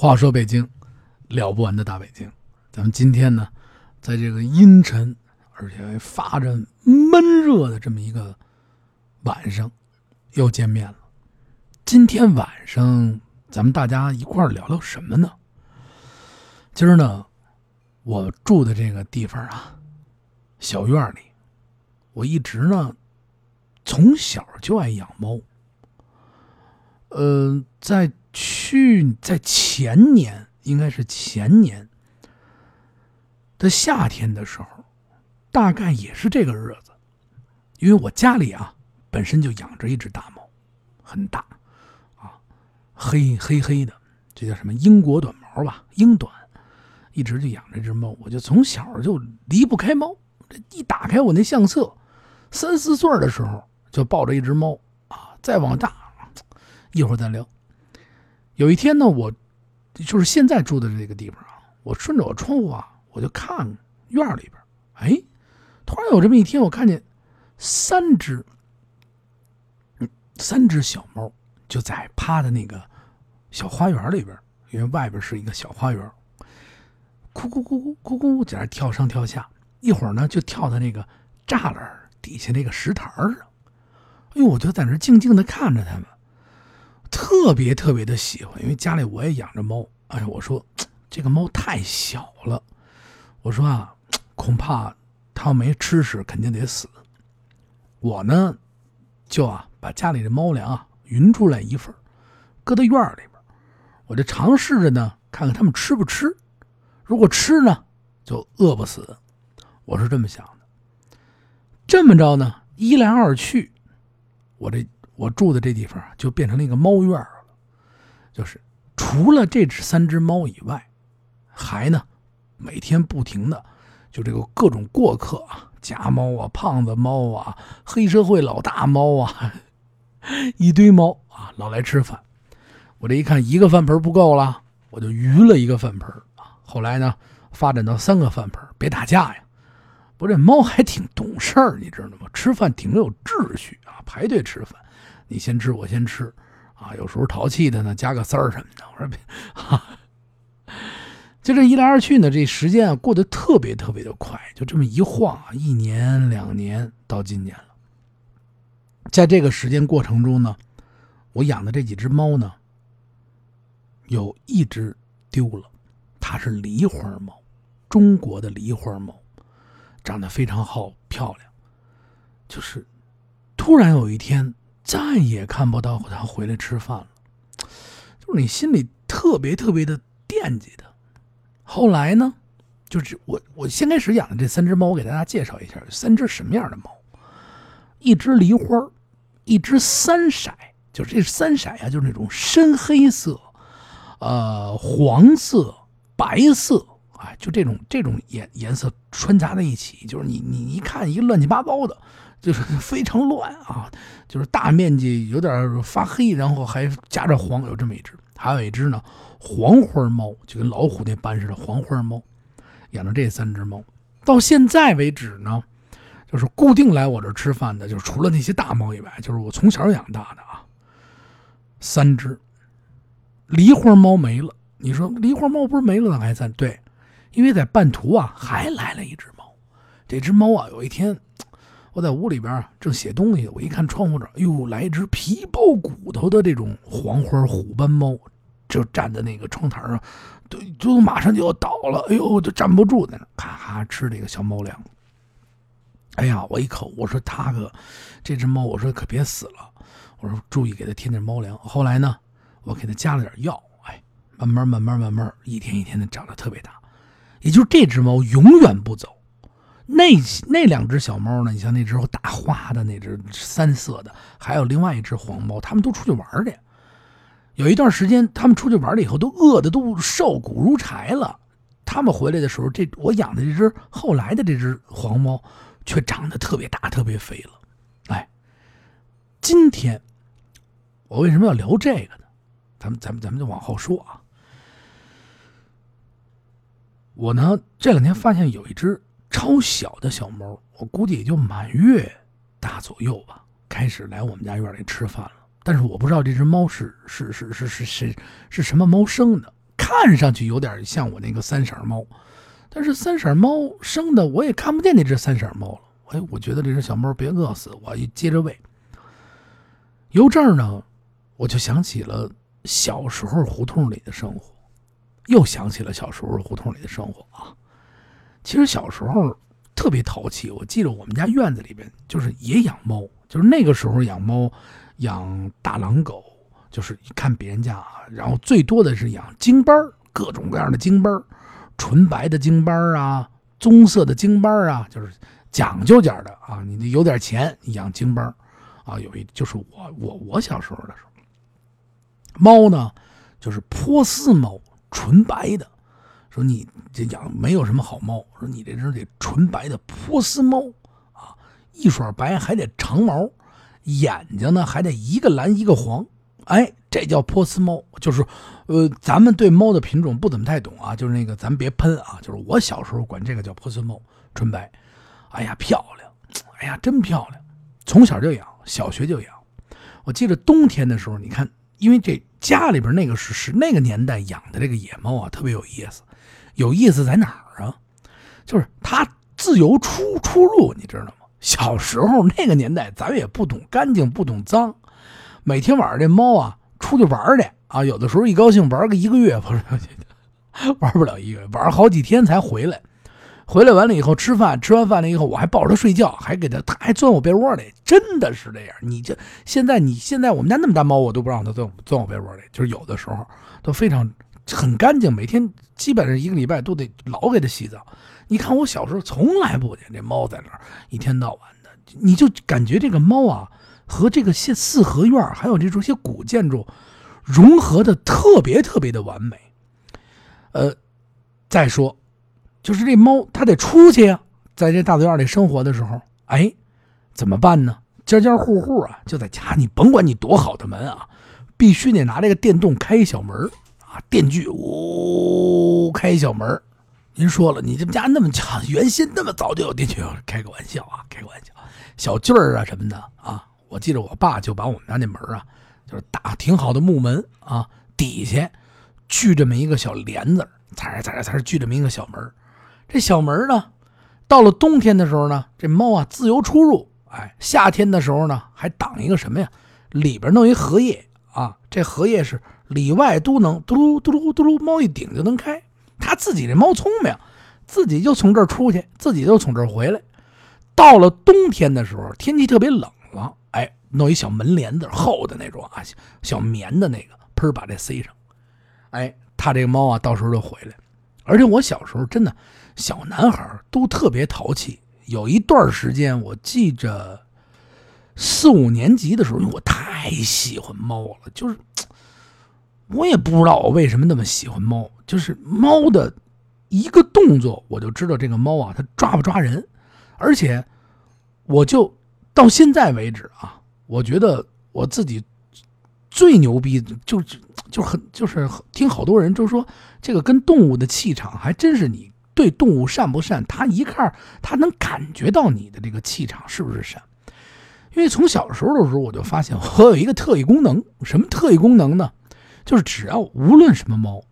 话说北京，了不完的大北京。咱们今天呢，在这个阴沉而且还发着闷热的这么一个晚上，又见面了。今天晚上，咱们大家一块聊聊什么呢？今儿呢，我住的这个地方啊，小院里，我一直呢，从小就爱养猫。呃，在去在前年，应该是前年的夏天的时候，大概也是这个日子，因为我家里啊本身就养着一只大猫，很大，啊，黑黑黑的，这叫什么英国短毛吧，英短，一直就养这只猫，我就从小就离不开猫，这一打开我那相册，三四岁的时候就抱着一只猫啊，再往大。一会儿再聊。有一天呢，我就是现在住的这个地方啊，我顺着我窗户啊，我就看院里边，哎，突然有这么一天，我看见三只，三只小猫就在趴在那个小花园里边，因为外边是一个小花园，咕咕咕咕咕咕在那跳上跳下，一会儿呢就跳到那个栅栏底下那个石台上，哎呦，我就在那静静的看着他们。特别特别的喜欢，因为家里我也养着猫。哎呀，我说这个猫太小了，我说啊，恐怕它要没吃食，肯定得死。我呢，就啊把家里的猫粮啊匀出来一份，搁到院里边，我就尝试着呢看看它们吃不吃。如果吃呢，就饿不死。我是这么想的。这么着呢，一来二去，我这。我住的这地方就变成了一个猫院了，就是除了这只三只猫以外，还呢每天不停的就这个各种过客啊，家猫啊、胖子猫啊、黑社会老大猫啊，一堆猫啊老来吃饭。我这一看一个饭盆不够了，我就余了一个饭盆啊。后来呢发展到三个饭盆，别打架呀。不，这猫还挺懂事儿，你知道吗？吃饭挺有秩序啊，排队吃饭。你先吃，我先吃，啊，有时候淘气的呢，加个丝儿什么的。我说别，哈，就这一来二去呢，这时间啊过得特别特别的快，就这么一晃啊，一年两年到今年了。在这个时间过程中呢，我养的这几只猫呢，有一只丢了，它是梨花猫，中国的梨花猫，长得非常好漂亮，就是突然有一天。再也看不到他回来吃饭了，就是你心里特别特别的惦记他。后来呢，就是我我先开始养的这三只猫，我给大家介绍一下，三只什么样的猫？一只梨花，一只三色，就是这三色呀，就是那种深黑色，呃，黄色、白色，啊，就这种这种颜颜色穿插在一起，就是你你一看一乱七八糟的。就是 非常乱啊，就是大面积有点发黑，然后还夹着黄，有这么一只，还有一只呢，黄花猫，就跟老虎那斑似的黄花猫，养着这三只猫，到现在为止呢，就是固定来我这吃饭的，就是除了那些大猫以外，就是我从小养大的啊，三只，梨花猫没了，你说梨花猫不是没了，还在？对，因为在半途啊，还来了一只猫，这只猫啊，有一天。我在屋里边正写东西，我一看窗户这儿，哎呦，来一只皮包骨头的这种黄花虎斑猫，就站在那个窗台上，都都马上就要倒了，哎呦，就站不住，在那咔咔吃这个小猫粮。哎呀，我一口，我说大哥，这只猫，我说可别死了，我说注意给它添点猫粮。后来呢，我给它加了点药，哎，慢慢慢慢慢慢，一天一天的长得特别大。也就是这只猫永远不走。那那两只小猫呢？你像那只大花的那只三色的，还有另外一只黄猫，他们都出去玩去。有一段时间，他们出去玩了以后，都饿的都瘦骨如柴了。他们回来的时候，这我养的这只后来的这只黄猫，却长得特别大、特别肥了。哎，今天我为什么要聊这个呢？咱们咱们咱们就往后说啊。我呢这两天发现有一只。超小的小猫，我估计也就满月大左右吧，开始来我们家院里吃饭了。但是我不知道这只猫是是是是是是是什么猫生的，看上去有点像我那个三色猫，但是三色猫生的我也看不见那只三色猫了。哎，我觉得这只小猫别饿死，我接着喂。由这儿呢，我就想起了小时候胡同里的生活，又想起了小时候胡同里的生活啊。其实小时候特别淘气，我记得我们家院子里边就是也养猫，就是那个时候养猫，养大狼狗，就是看别人家啊，然后最多的是养京巴各种各样的京巴纯白的京巴啊，棕色的京巴啊，就是讲究点的啊，你得有点钱养京巴啊，有一就是我我我小时候的时候，猫呢就是波斯猫，纯白的。说你这养没有什么好猫，说你这只得纯白的波斯猫啊，一耍白还得长毛，眼睛呢还得一个蓝一个黄，哎，这叫波斯猫。就是，呃，咱们对猫的品种不怎么太懂啊，就是那个咱别喷啊，就是我小时候管这个叫波斯猫，纯白，哎呀漂亮，哎呀真漂亮，从小就养，小学就养。我记得冬天的时候，你看，因为这家里边那个是是那个年代养的这个野猫啊，特别有意思。有意思在哪儿啊？就是它自由出出入，你知道吗？小时候那个年代，咱也不懂干净，不懂脏。每天晚上这猫啊，出去玩去啊，有的时候一高兴玩个一个月，不是玩不了一个月，玩好几天才回来。回来完了以后吃饭，吃完饭了以后，我还抱着它睡觉，还给它，它还钻我被窝里，真的是这样。你这现在你现在我们家那么大猫，我都不让它钻钻我被窝里，就是有的时候都非常。很干净，每天基本上一个礼拜都得老给它洗澡。你看我小时候从来不见这猫在那儿一天到晚的，你就感觉这个猫啊和这个四合院还有这种些古建筑融合的特别特别的完美。呃，再说就是这猫它得出去呀，在这大杂院里生活的时候，哎，怎么办呢？家家户户啊就在家，你甭管你多好的门啊，必须得拿这个电动开一小门电锯呜开一小门您说了，你这家那么强，原先那么早就有电锯，开个玩笑啊，开个玩笑，小锯儿啊什么的啊。我记得我爸就把我们家那门啊，就是打挺好的木门啊，底下锯这么一个小帘子，踩着踩着踩着锯这么一个小门这小门呢，到了冬天的时候呢，这猫啊自由出入。哎，夏天的时候呢，还挡一个什么呀？里边弄一荷叶啊，这荷叶是。里外都能嘟噜嘟噜嘟噜，猫一顶就能开。它自己这猫聪明，自己就从这儿出去，自己就从这儿回来。到了冬天的时候，天气特别冷了，哎，弄一小门帘子，厚的那种啊，小棉的那个，喷把这塞上。哎，它这个猫啊，到时候就回来。而且我小时候真的，小男孩都特别淘气。有一段时间，我记着四五年级的时候，因为我太喜欢猫了，就是。我也不知道我为什么那么喜欢猫，就是猫的一个动作，我就知道这个猫啊，它抓不抓人。而且，我就到现在为止啊，我觉得我自己最牛逼，就就很就是听好多人就说，这个跟动物的气场还真是你对动物善不善，它一看它能感觉到你的这个气场是不是善。因为从小时候的时候，我就发现我有一个特异功能，什么特异功能呢？就是只要无论什么猫，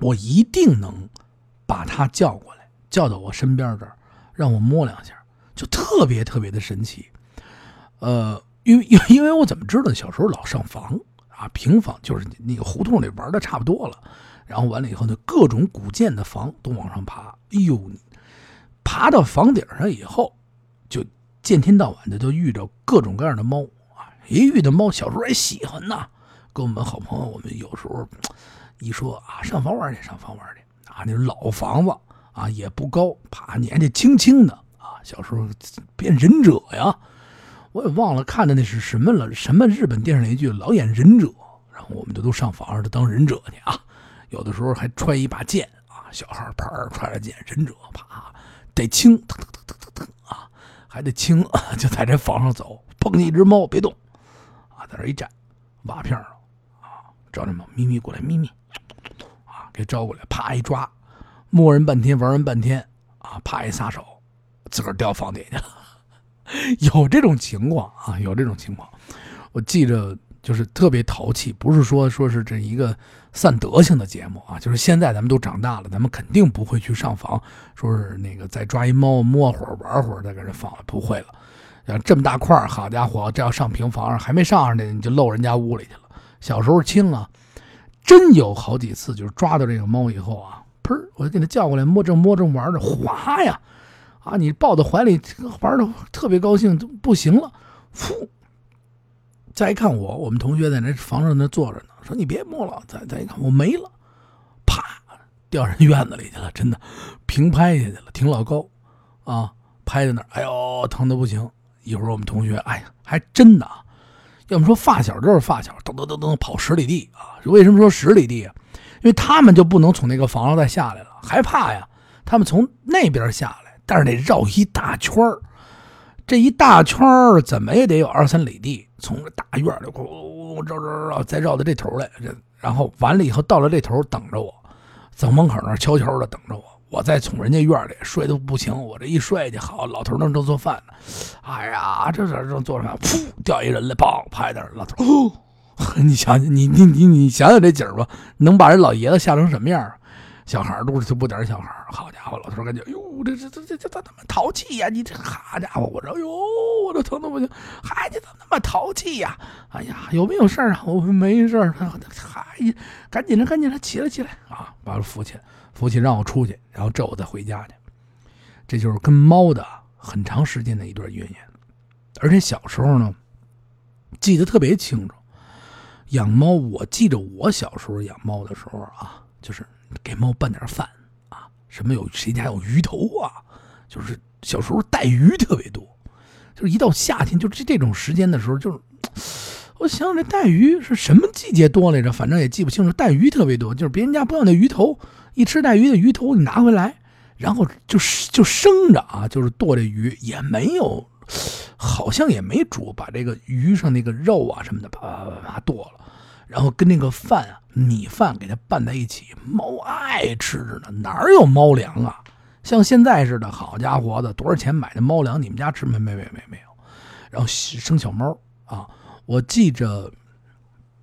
我一定能把它叫过来，叫到我身边这儿，让我摸两下，就特别特别的神奇。呃，因为 因为我怎么知道？小时候老上房啊，平房就是那个胡同里玩的差不多了，然后完了以后呢，各种古建的房都往上爬。哎呦，爬到房顶上以后，就见天到晚的就遇着各种各样的猫啊，一遇到猫，小时候还喜欢呢。跟我们好朋友，我们有时候一说啊，上房玩去，上房玩去啊，那老房子啊也不高，啪年纪轻轻的啊，小时候变忍者呀，我也忘了看的那是什么了，什么日本电视连续剧老演忍者，然后我们就都上房上当忍者去啊，有的时候还揣一把剑啊，小孩牌揣着剑，忍者啪得轻，腾腾腾腾腾啊，还得轻，就在这房上走，碰见一只猫别动啊，在这一站，瓦片上。找什么？咪咪过来，咪咪，啊，给招过来，啪一抓，摸人半天，玩人半天，啊，啪一撒手，自个儿掉房底去了。有这种情况啊，有这种情况。我记着，就是特别淘气，不是说说是这一个散德性的节目啊，就是现在咱们都长大了，咱们肯定不会去上房，说是那个再抓一猫摸会儿玩会儿再给人放了，不会了。像这么大块儿，好家伙，这要上平房还没上上去你就漏人家屋里去了。小时候轻啊，真有好几次就是抓到这个猫以后啊，砰，我就给它叫过来摸正摸着玩着，滑呀，啊，你抱在怀里玩的特别高兴，不行了，噗。再一看我，我们同学在那房上那坐着呢，说你别摸了。再再一看我没了，啪掉人院子里去了，真的平拍下去了，挺老高啊，拍在那儿，哎呦疼的不行。一会儿我们同学，哎呀，还真的啊，要么说发小就是发小，噔噔噔噔跑十里地啊。为什么说十里地啊？因为他们就不能从那个房上再下来了，害怕呀。他们从那边下来，但是得绕一大圈儿。这一大圈儿怎么也得有二三里地，从这大院里咕咕咕绕绕绕，再绕到这头来，这然后完了以后到了这头等着我，在门口那悄悄的等着我，我再从人家院里睡都不行，我这一睡去，好，老头那正做饭呢，哎呀，这这正做饭，噗，掉一人来，砰，拍那儿，老头，哦 你想想，你你你你想想这景吧，能把人老爷子吓成什么样？小孩都是就不点小孩好家伙，老头感觉，哟，这这这这这他妈淘气呀！你这好家伙，我这哟，我这疼的不行，孩子怎么那么淘气呀？哎呀，有没有事儿啊？我没事儿，嗨，赶紧的，赶紧的，起来起来啊！把我扶起来，父亲让我出去，然后这我再回家去。这就是跟猫的很长时间的一段渊源，而且小时候呢，记得特别清楚。养猫，我记着我小时候养猫的时候啊，就是。给猫拌点饭啊，什么有谁家有鱼头啊？就是小时候带鱼特别多，就是一到夏天，就这这种时间的时候，就是我想想这带鱼是什么季节多来着？反正也记不清楚。带鱼特别多，就是别人家不要那鱼头，一吃带鱼的鱼头，你拿回来，然后就就生着啊，就是剁这鱼，也没有，好像也没煮，把这个鱼上那个肉啊什么的，啪啪啪啪剁了。然后跟那个饭啊，米饭给它拌在一起，猫爱吃着呢。哪有猫粮啊？像现在似的，好家伙的，多少钱买的猫粮？你们家吃没？没没没没有。然后生小猫啊，我记着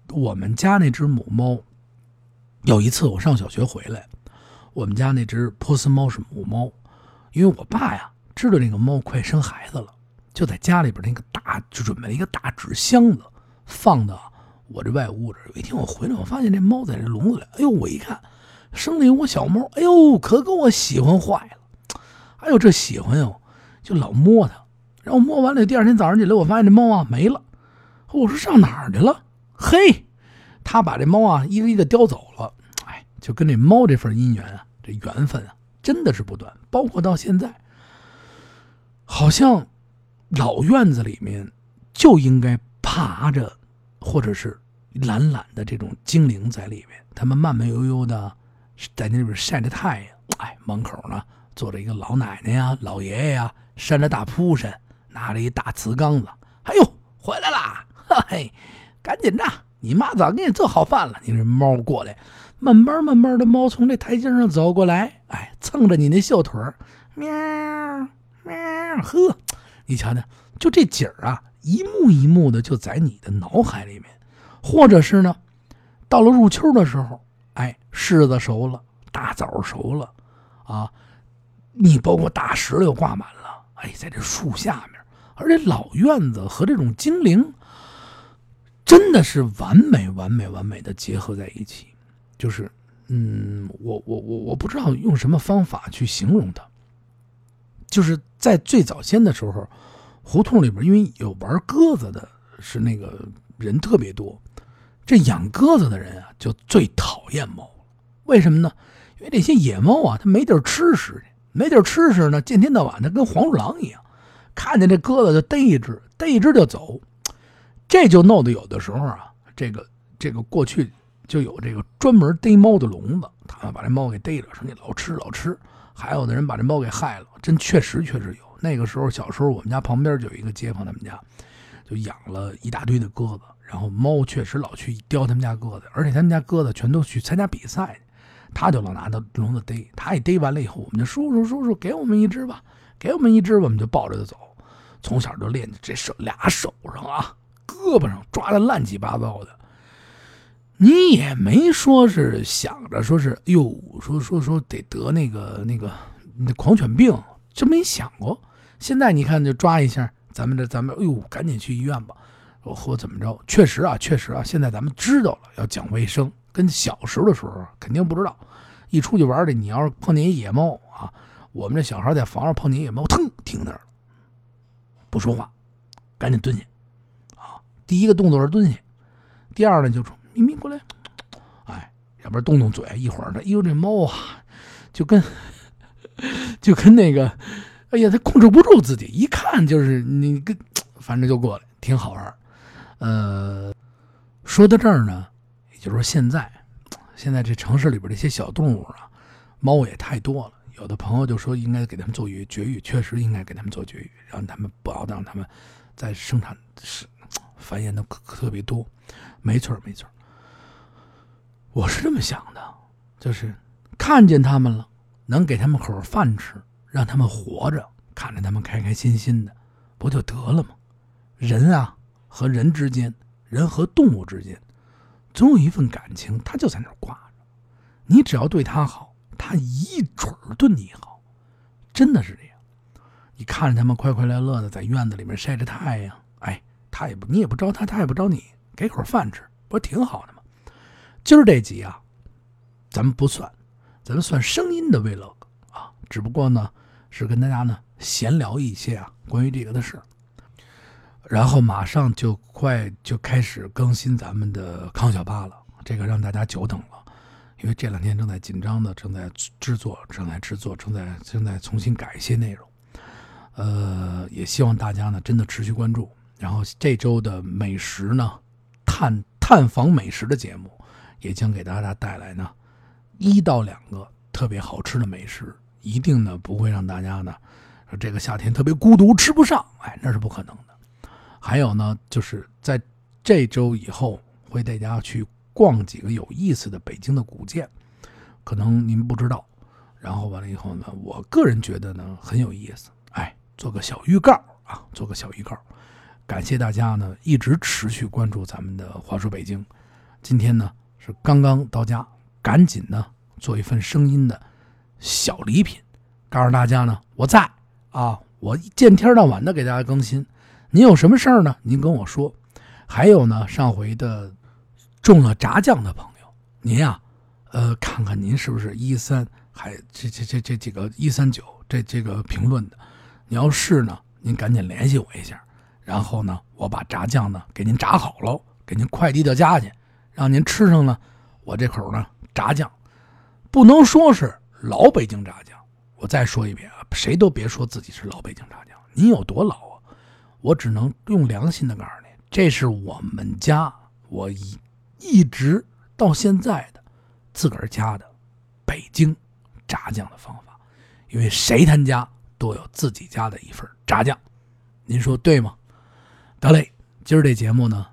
我们家那只母猫，有一次我上小学回来，我们家那只波斯猫是母猫，因为我爸呀知道那个猫快生孩子了，就在家里边那个大就准备了一个大纸箱子放到。我这外屋这有一天我回来，我发现这猫在这笼子里。哎呦，我一看，生了一窝小猫。哎呦，可给我喜欢坏了。哎呦，这喜欢哟，就老摸它。然后摸完了，第二天早上起来，我发现这猫啊没了。我说上哪儿去了？嘿，他把这猫啊一个一个叼走了。就跟这猫这份姻缘啊，这缘分啊，真的是不断。包括到现在，好像老院子里面就应该爬着。或者是懒懒的这种精灵在里面，他们慢慢悠悠的在那边晒着太阳。哎，门口呢坐着一个老奶奶呀、老爷爷呀，扇着大蒲扇，拿着一大瓷缸子。哎呦，回来啦！嘿 嘿，赶紧的，你妈早给你做好饭了。你这猫过来，慢慢慢慢的，猫从这台阶上走过来，哎，蹭着你那小腿儿，喵喵，呵，你瞧瞧，就这景儿啊。一幕一幕的就在你的脑海里面，或者是呢，到了入秋的时候，哎，柿子熟了，大枣熟了，啊，你包括大石榴挂满了，哎，在这树下面，而且老院子和这种精灵，真的是完美、完美、完美的结合在一起，就是，嗯，我我我我不知道用什么方法去形容它，就是在最早先的时候。胡同里边，因为有玩鸽子的，是那个人特别多。这养鸽子的人啊，就最讨厌猫为什么呢？因为这些野猫啊，它没地儿吃食去，没地儿吃食呢，见天到晚的跟黄鼠狼一样，看见这鸽子就逮一只，逮一只就走。这就弄得有的时候啊，这个这个过去就有这个专门逮猫的笼子，他们把这猫给逮着，说你老吃老吃。还有的人把这猫给害了，真确实确实有。那个时候，小时候我们家旁边就有一个街坊，他们家就养了一大堆的鸽子，然后猫确实老去叼他们家鸽子，而且他们家鸽子全都去参加比赛，他就老拿到笼子逮，他一逮完了以后，我们就叔叔叔叔给我们一只吧，给我们一只，我们就抱着它走，从小就练这手俩手上啊，胳膊上抓的乱七八糟的。你也没说是想着说是哟，说说说得得那个那个那狂犬病，真没想过。现在你看就抓一下，咱们这咱们哎呦，赶紧去医院吧，或怎么着？确实啊，确实啊，现在咱们知道了要讲卫生，跟小时候的时候肯定不知道。一出去玩的，你要是碰见一野猫啊，我们这小孩在房上碰见野猫，腾停那儿了，不说话，赶紧蹲下啊。第一个动作是蹲下，第二呢就说。咪咪过来，哎，要不然动动嘴，一会儿呢，哎呦这猫啊，就跟 就跟那个，哎呀，它控制不住自己，一看就是你跟，反正就过来，挺好玩呃，说到这儿呢，也就是说现在，现在这城市里边这些小动物啊，猫也太多了。有的朋友就说应该给他们做绝绝育，确实应该给他们做绝育，让他们不要让他们在生产是繁衍的特别多。没错没错我是这么想的，就是看见他们了，能给他们口饭吃，让他们活着，看着他们开开心心的，不就得了吗？人啊，和人之间，人和动物之间，总有一份感情，他就在那挂着。你只要对他好，他一准儿对你好，真的是这样。你看着他们快快乐乐的在院子里面晒着太阳，哎，他也不，你也不招他，他也不招你，给口饭吃，不是挺好的吗？今儿这集啊，咱们不算，咱们算声音的 vlog 啊，只不过呢是跟大家呢闲聊一些啊关于这个的事然后马上就快就开始更新咱们的康小八了，这个让大家久等了，因为这两天正在紧张的正在制作，正在制作，正在正在重新改一些内容，呃，也希望大家呢真的持续关注，然后这周的美食呢探探访美食的节目。也将给大家带来呢一到两个特别好吃的美食，一定呢不会让大家呢这个夏天特别孤独吃不上，哎，那是不可能的。还有呢，就是在这周以后会带大家去逛几个有意思的北京的古建，可能您不知道。然后完了以后呢，我个人觉得呢很有意思，哎，做个小预告啊，做个小预告。感谢大家呢一直持续关注咱们的话说北京，今天呢。是刚刚到家，赶紧呢做一份声音的小礼品，告诉大家呢我在啊，我见天到晚的给大家更新。您有什么事儿呢？您跟我说。还有呢，上回的中了炸酱的朋友，您呀，呃，看看您是不是一三，还这这这这几个一三九这这个评论的，你要是呢，您赶紧联系我一下，然后呢，我把炸酱呢给您炸好喽，给您快递到家去。让您吃上呢，我这口呢炸酱，不能说是老北京炸酱。我再说一遍啊，谁都别说自己是老北京炸酱。您有多老啊？我只能用良心的告诉你，这是我们家我一一直到现在的自个儿家的北京炸酱的方法。因为谁他家都有自己家的一份炸酱，您说对吗？得嘞，今儿这节目呢，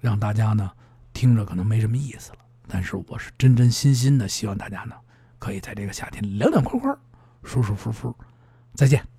让大家呢。听着可能没什么意思了，但是我是真真心心的希望大家呢，可以在这个夏天凉凉快快、舒舒服服。再见。